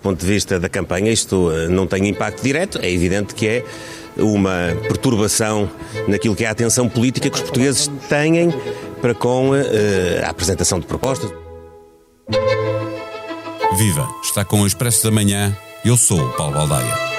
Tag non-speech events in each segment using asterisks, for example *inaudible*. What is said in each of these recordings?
Do ponto de vista da campanha, isto eh, não tem impacto direto. É evidente que é uma perturbação naquilo que é a atenção política que os portugueses têm para com uh, a apresentação de propostas. Viva! Está com o Expresso da Manhã. Eu sou o Paulo Baldaia.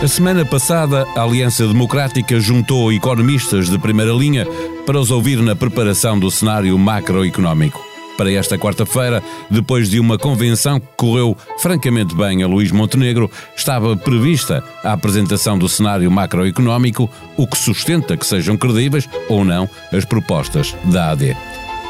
A semana passada, a Aliança Democrática juntou economistas de primeira linha para os ouvir na preparação do cenário macroeconómico. Para esta quarta-feira, depois de uma convenção que correu francamente bem a Luís Montenegro, estava prevista a apresentação do cenário macroeconómico, o que sustenta que sejam credíveis ou não as propostas da AD.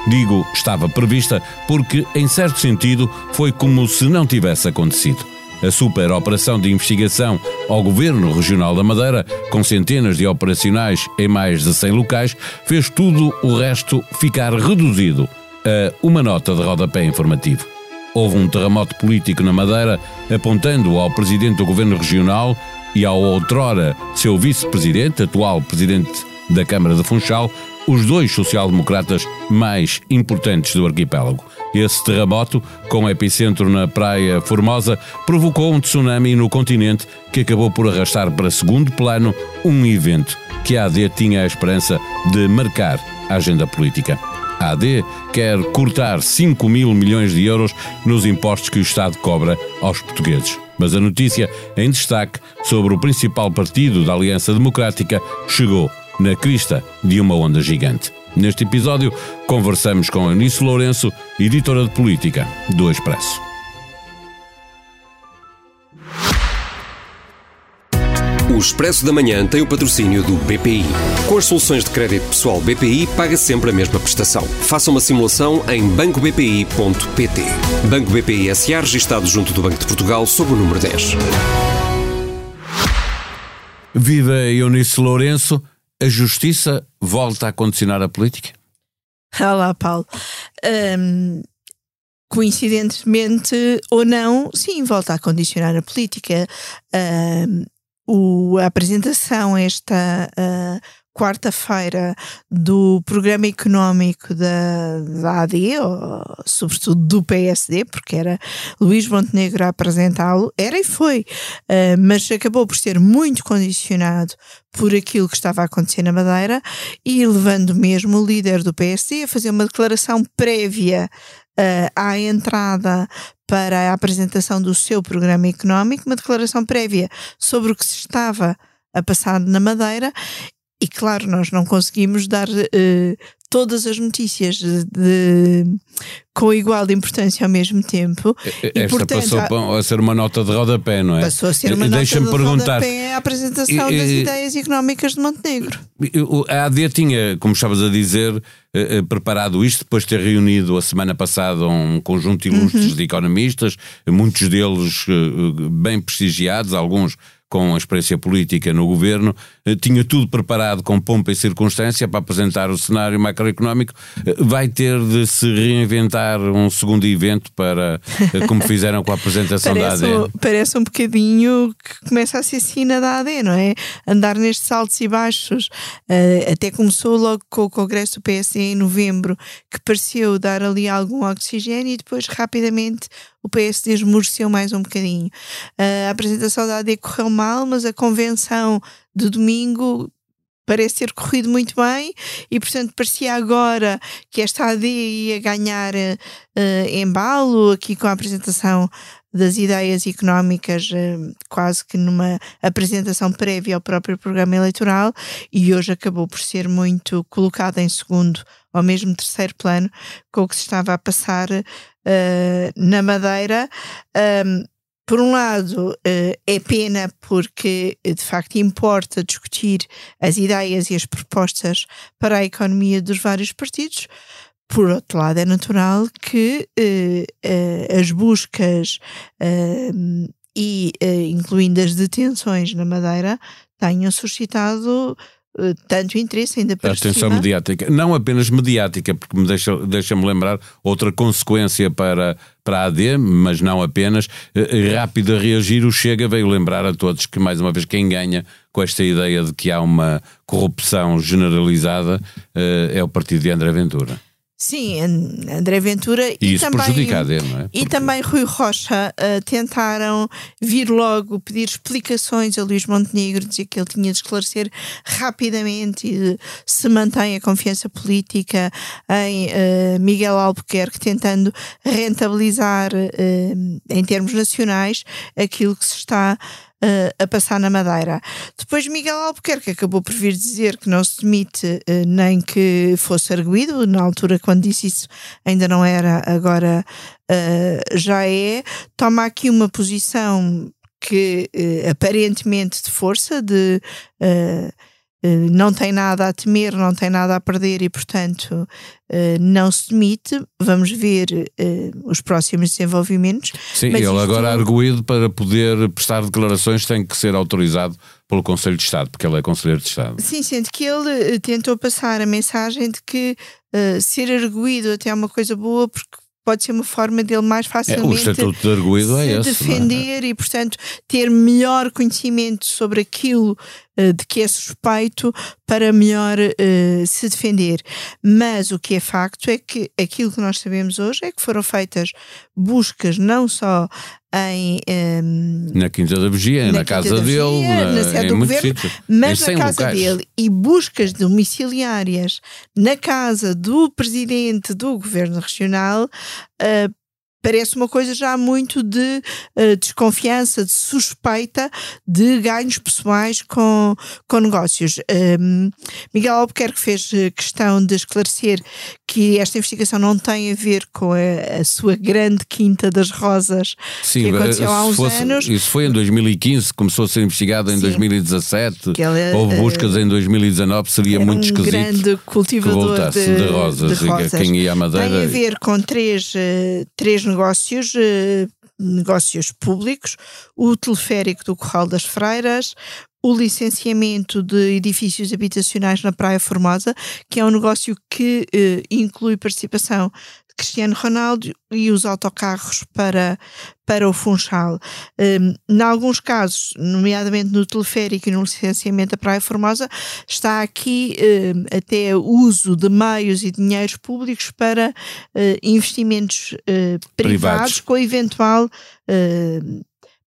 Digo estava prevista porque, em certo sentido, foi como se não tivesse acontecido a super operação de investigação ao Governo Regional da Madeira, com centenas de operacionais em mais de 100 locais, fez tudo o resto ficar reduzido a uma nota de rodapé informativo. Houve um terremoto político na Madeira, apontando ao Presidente do Governo Regional e ao outrora seu Vice-Presidente, atual Presidente da Câmara de Funchal, os dois social-democratas mais importantes do arquipélago. Esse terremoto, com epicentro na Praia Formosa, provocou um tsunami no continente que acabou por arrastar para segundo plano um evento que a AD tinha a esperança de marcar a agenda política. A AD quer cortar 5 mil milhões de euros nos impostos que o Estado cobra aos portugueses. Mas a notícia em destaque sobre o principal partido da Aliança Democrática chegou na crista de uma onda gigante. Neste episódio, conversamos com Eunice Lourenço, editora de política do Expresso. O Expresso da Manhã tem o patrocínio do BPI. Com as soluções de crédito pessoal BPI, paga sempre a mesma prestação. Faça uma simulação em bancobpi.pt. Banco BPI SA, registado junto do Banco de Portugal, sob o número 10. Viva Eunice Lourenço. A justiça volta a condicionar a política? Olá, Paulo. Um, coincidentemente ou não, sim, volta a condicionar a política. Um, o, a apresentação esta uh, quarta-feira do programa económico da, da AD, ou, sobretudo do PSD, porque era Luís Montenegro a apresentá-lo, era e foi, uh, mas acabou por ser muito condicionado por aquilo que estava a acontecer na Madeira e levando mesmo o líder do PSD a fazer uma declaração prévia uh, à entrada para a apresentação do seu programa económico, uma declaração prévia sobre o que se estava a passar na Madeira e claro, nós não conseguimos dar uh, todas as notícias de, de, com igual importância ao mesmo tempo. Esta e, portanto, passou a ser uma nota de rodapé, não é? Passou a ser uma nota de perguntar, rodapé a apresentação e, das e, ideias económicas de Montenegro. A AD tinha, como estavas a dizer, eh, eh, preparado isto depois de ter reunido a semana passada um conjunto ilustres uhum. de economistas, muitos deles bem prestigiados, alguns com a experiência política no governo, eh, tinha tudo preparado com pompa e circunstância para apresentar o cenário macroeconómico, eh, vai ter de se reinventar um segundo evento para, eh, como fizeram com a apresentação parece da AD. parece um bocadinho que começa a ser sina da AD, não é? Andar nestes altos e baixos. até começou logo com o Congresso do PSD em novembro, que pareceu dar ali algum oxigênio e depois rapidamente o PSD esmoreceu mais um bocadinho. Uh, a apresentação da AD correu mal, mas a convenção de domingo parece ter corrido muito bem e, portanto, parecia agora que esta AD ia ganhar uh, embalo aqui com a apresentação das ideias económicas, uh, quase que numa apresentação prévia ao próprio programa eleitoral, e hoje acabou por ser muito colocada em segundo ou mesmo terceiro plano com o que se estava a passar uh, na Madeira. Um, por um lado, uh, é pena porque de facto importa discutir as ideias e as propostas para a economia dos vários partidos. Por outro lado, é natural que uh, as buscas e incluindo as detenções na Madeira tenham suscitado eh, tanto interesse ainda para Atenção mediática, não apenas mediática, porque me deixa, deixa-me lembrar outra consequência para, para a AD, mas não apenas, eh, rápido a reagir, o Chega veio lembrar a todos que, mais uma vez, quem ganha com esta ideia de que há uma corrupção generalizada eh, é o partido de André Ventura. Sim, André Ventura e, e também, não é? Porque... E também Rui Rocha uh, tentaram vir logo pedir explicações a Luís Montenegro, dizer que ele tinha de esclarecer rapidamente e se mantém a confiança política em uh, Miguel Albuquerque, tentando rentabilizar uh, em termos nacionais aquilo que se está uh, a passar na Madeira. Depois Miguel Albuquerque acabou por vir dizer que não se demite uh, nem que fosse arguído, na altura quando disse isso ainda não era, agora uh, já é. Toma aqui uma posição que aparentemente de força, de eh, não tem nada a temer, não tem nada a perder e, portanto, eh, não se demite. Vamos ver eh, os próximos desenvolvimentos. Sim, ele isto... agora arguído para poder prestar declarações tem que ser autorizado pelo Conselho de Estado, porque ele é Conselheiro de Estado. Sim, sendo que ele tentou passar a mensagem de que uh, ser arguído até é uma coisa boa, porque pode ser uma forma dele mais facilmente é, o estatuto de arguído é esse, é? defender é? e, portanto, ter melhor conhecimento sobre aquilo de que é suspeito para melhor uh, se defender. Mas o que é facto é que aquilo que nós sabemos hoje é que foram feitas buscas não só em, um, na Quinta da Vigia, na, na casa dele, Vigia, na, na sede do governo, mas na casa locais. dele e buscas domiciliárias na casa do presidente do governo regional uh, parece uma coisa já muito de uh, desconfiança, de suspeita de ganhos pessoais com, com negócios. Um, Miguel Albuquerque fez eh, questão de esclarecer que esta investigação não tem a ver com a, a sua grande Quinta das Rosas Sim, que aconteceu há uns fosse, anos. Isso foi em 2015, começou a ser investigado em Sim, 2017, ele, houve eh, buscas uh, em 2019, seria muito um esquisito grande cultivador de, de, rosas, de rosas. quem ia à Madeira. Tem a ver com três, três negócios, uh, negócios públicos, o teleférico do Corral das Freiras, o licenciamento de edifícios habitacionais na Praia Formosa, que é um negócio que eh, inclui participação Cristiano Ronaldo e os autocarros para, para o Funchal. Um, em alguns casos, nomeadamente no teleférico e no licenciamento da Praia Formosa, está aqui um, até o uso de meios e dinheiros públicos para uh, investimentos uh, privados, privados, com eventual uh,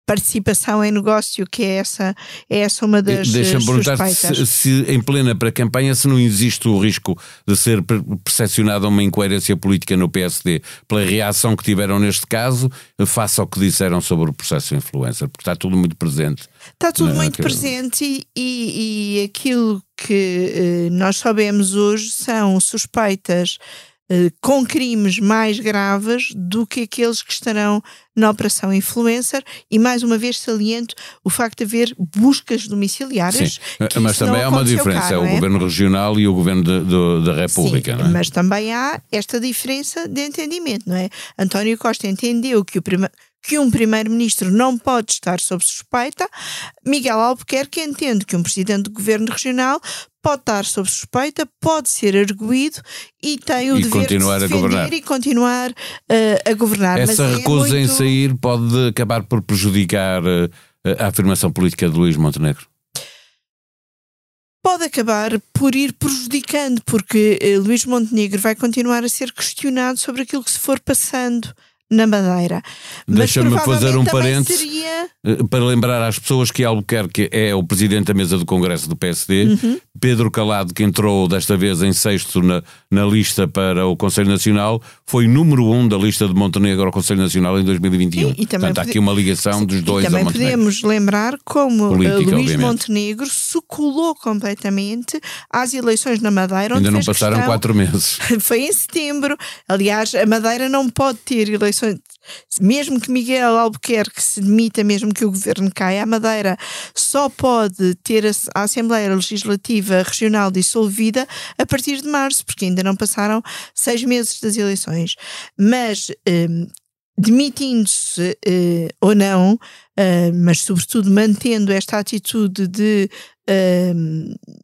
participação em negócio, que é essa, é essa uma das Deixa-me perguntar se, se, em plena pré-campanha se não existe o risco de ser percepcionada uma incoerência política no PSD pela reação que tiveram neste caso, face ao que disseram sobre o processo influencer, porque está tudo muito presente. Está tudo muito presente e, e, e aquilo que eh, nós sabemos hoje são suspeitas com crimes mais graves do que aqueles que estarão na Operação Influencer e mais uma vez saliento o facto de haver buscas domiciliárias. Sim, mas também há uma diferença, cá, é o é? Governo Regional e o Governo de, de, da República. Sim, é? Mas também há esta diferença de entendimento, não é? António Costa entendeu que o primeiro que um primeiro-ministro não pode estar sob suspeita, Miguel Albuquerque entende que um presidente do governo regional pode estar sob suspeita, pode ser arguído e tem o e dever continuar de se defender a governar. e continuar uh, a governar. Essa Mas é recusa é muito... em sair pode acabar por prejudicar uh, a afirmação política de Luís Montenegro? Pode acabar por ir prejudicando, porque uh, Luís Montenegro vai continuar a ser questionado sobre aquilo que se for passando na Madeira. Deixa-me fazer um parênteses seria... Eh, para lembrar às pessoas que Albuquerque é o presidente da mesa do Congresso do PSD, uhum. Pedro Calado, que entrou desta vez em sexto na, na lista para o Conselho Nacional, foi número um da lista de Montenegro ao Conselho Nacional em 2021. E, e Portanto, há aqui uma ligação dos dois e também podemos lembrar como Política, Luís obviamente. Montenegro se colou completamente às eleições na Madeira. Ainda não passaram questão... quatro meses. *laughs* Foi em setembro. Aliás, a Madeira não pode ter eleições, mesmo que Miguel Albuquerque se demita, mesmo que o governo caia, a Madeira só pode ter a, Assembleia Legislativa Regional dissolvida a partir de março, porque ainda não passaram seis meses das eleições. Mas. Um, demitindo-se uh, ou não, uh, mas sobretudo mantendo esta atitude de uh,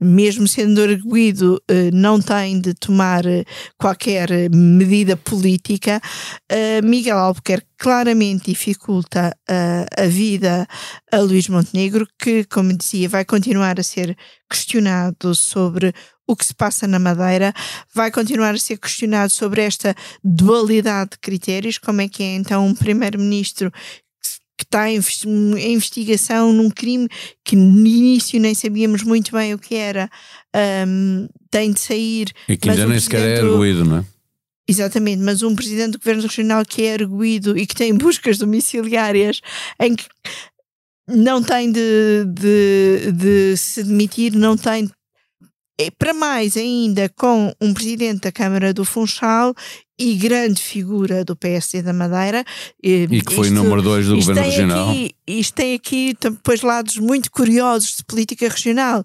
mesmo sendo arguído, eh, não tem de tomar eh, qualquer medida política, eh, Miguel Albuquerque claramente dificulta a vida a Luís Montenegro, que, como dizia, vai continuar a ser questionado sobre o que se passa na Madeira, vai continuar a ser questionado sobre esta dualidade de critérios, como é que é então um primeiro-ministro que está em investigação num crime que no início nem sabíamos muito bem o que era, um, tem de sair. E que ainda nem sequer é arguído, não é? Exatamente, mas um presidente do governo regional que é arguído e que tem *laughs* buscas domiciliárias em que não tem de, de, de se demitir, não tem é, para mais ainda com um presidente da Câmara do Funchal e grande figura do PSD da Madeira. E que foi isto, número 2 do Governo Regional. Aqui, isto tem aqui depois lados muito curiosos de política regional.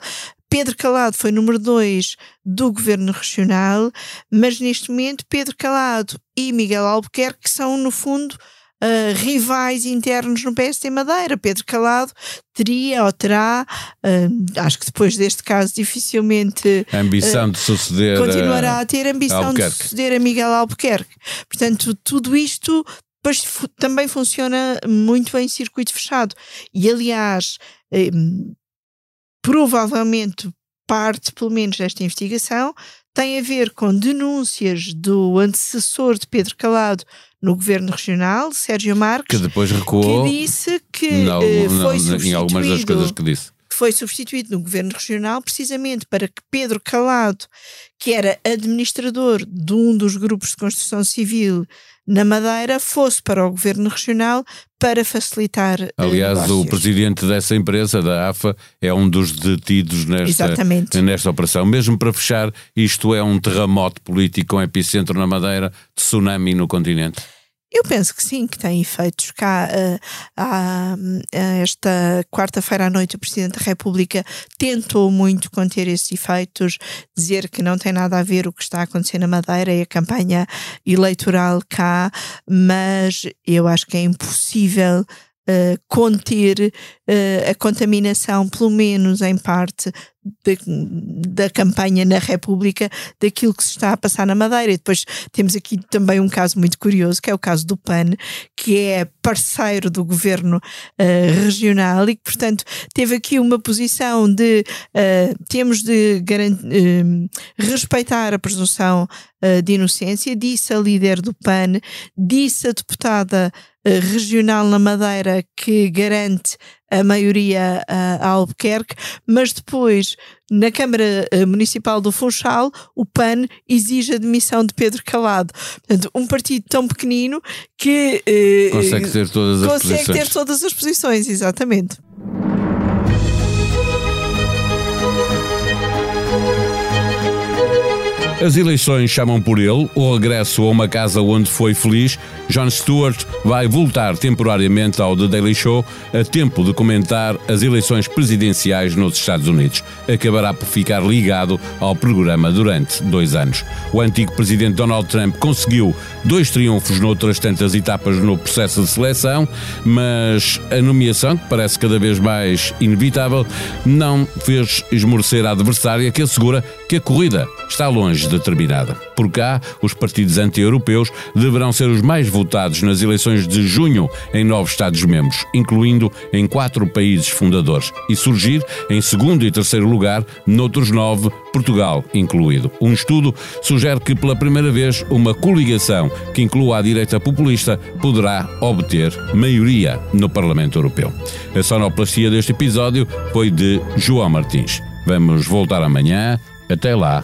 Pedro Calado foi número 2 do Governo Regional, mas neste momento Pedro Calado e Miguel Albuquerque são, no fundo, uh, rivais internos no PSD Madeira. Pedro Calado teria ou terá, uh, acho que depois deste caso dificilmente a ambição uh, de suceder continuará a ter ambição de suceder a Miguel Albuquerque. Portanto, tudo isto também funciona muito em circuito fechado. E aliás, provavelmente parte, pelo menos, desta investigação tem a ver com denúncias do antecessor de Pedro Calado no governo regional, Sérgio Marques, que depois recuou que disse que não, eh, foi não, em algumas das coisas que disse. Foi substituído no governo regional precisamente para que Pedro Calado, que era administrador de um dos grupos de construção civil na Madeira fosse para o governo regional para facilitar. Eh, Aliás, negócios. o presidente dessa empresa, da AFA, é um dos detidos nesta, nesta operação. Mesmo para fechar, isto é um terremoto político com epicentro na Madeira, tsunami no continente. Eu penso que sim, que tem efeitos cá. Uh, uh, esta quarta-feira à noite, o Presidente da República tentou muito conter esses efeitos, dizer que não tem nada a ver o que está a acontecer na Madeira e a campanha eleitoral cá, mas eu acho que é impossível uh, conter uh, a contaminação, pelo menos em parte, de, da campanha na República daquilo que se está a passar na Madeira. E depois temos aqui também um caso muito curioso, que é o caso do PAN, que é parceiro do governo uh, regional e que, portanto, teve aqui uma posição de temos de respeitar a presunção de inocência, disse a líder do PAN, disse a deputada regional na Madeira que garante a maioria a Albuquerque, mas depois na Câmara eh, Municipal do Funchal o PAN exige a demissão de Pedro Calado. Portanto, um partido tão pequenino que eh, consegue ter todas as consegue posições. ter todas as posições, exatamente. As eleições chamam por ele, o regresso a uma casa onde foi feliz. John Stewart vai voltar temporariamente ao The Daily Show a tempo de comentar as eleições presidenciais nos Estados Unidos. Acabará por ficar ligado ao programa durante dois anos. O antigo presidente Donald Trump conseguiu dois triunfos noutras tantas etapas no processo de seleção, mas a nomeação, que parece cada vez mais inevitável, não fez esmorecer a adversária que assegura que a corrida está longe de terminada. Por cá, os partidos anti-europeus deverão ser os mais votados nas eleições de junho em novos Estados-membros, incluindo em quatro países fundadores, e surgir em segundo e terceiro lugar noutros nove, Portugal incluído. Um estudo sugere que pela primeira vez uma coligação que inclua a direita populista poderá obter maioria no Parlamento Europeu. A sonoplastia deste episódio foi de João Martins. Vamos voltar amanhã. Até lá,